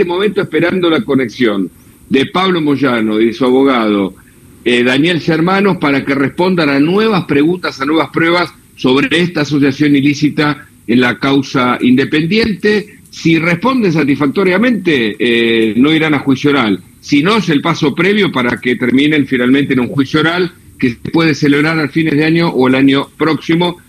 este momento esperando la conexión de Pablo Moyano y su abogado eh, Daniel Germanos para que respondan a nuevas preguntas, a nuevas pruebas sobre esta asociación ilícita en la causa independiente. Si responden satisfactoriamente, eh, no irán a juicio oral. Si no, es el paso previo para que terminen finalmente en un juicio oral que se puede celebrar a fines de año o el año próximo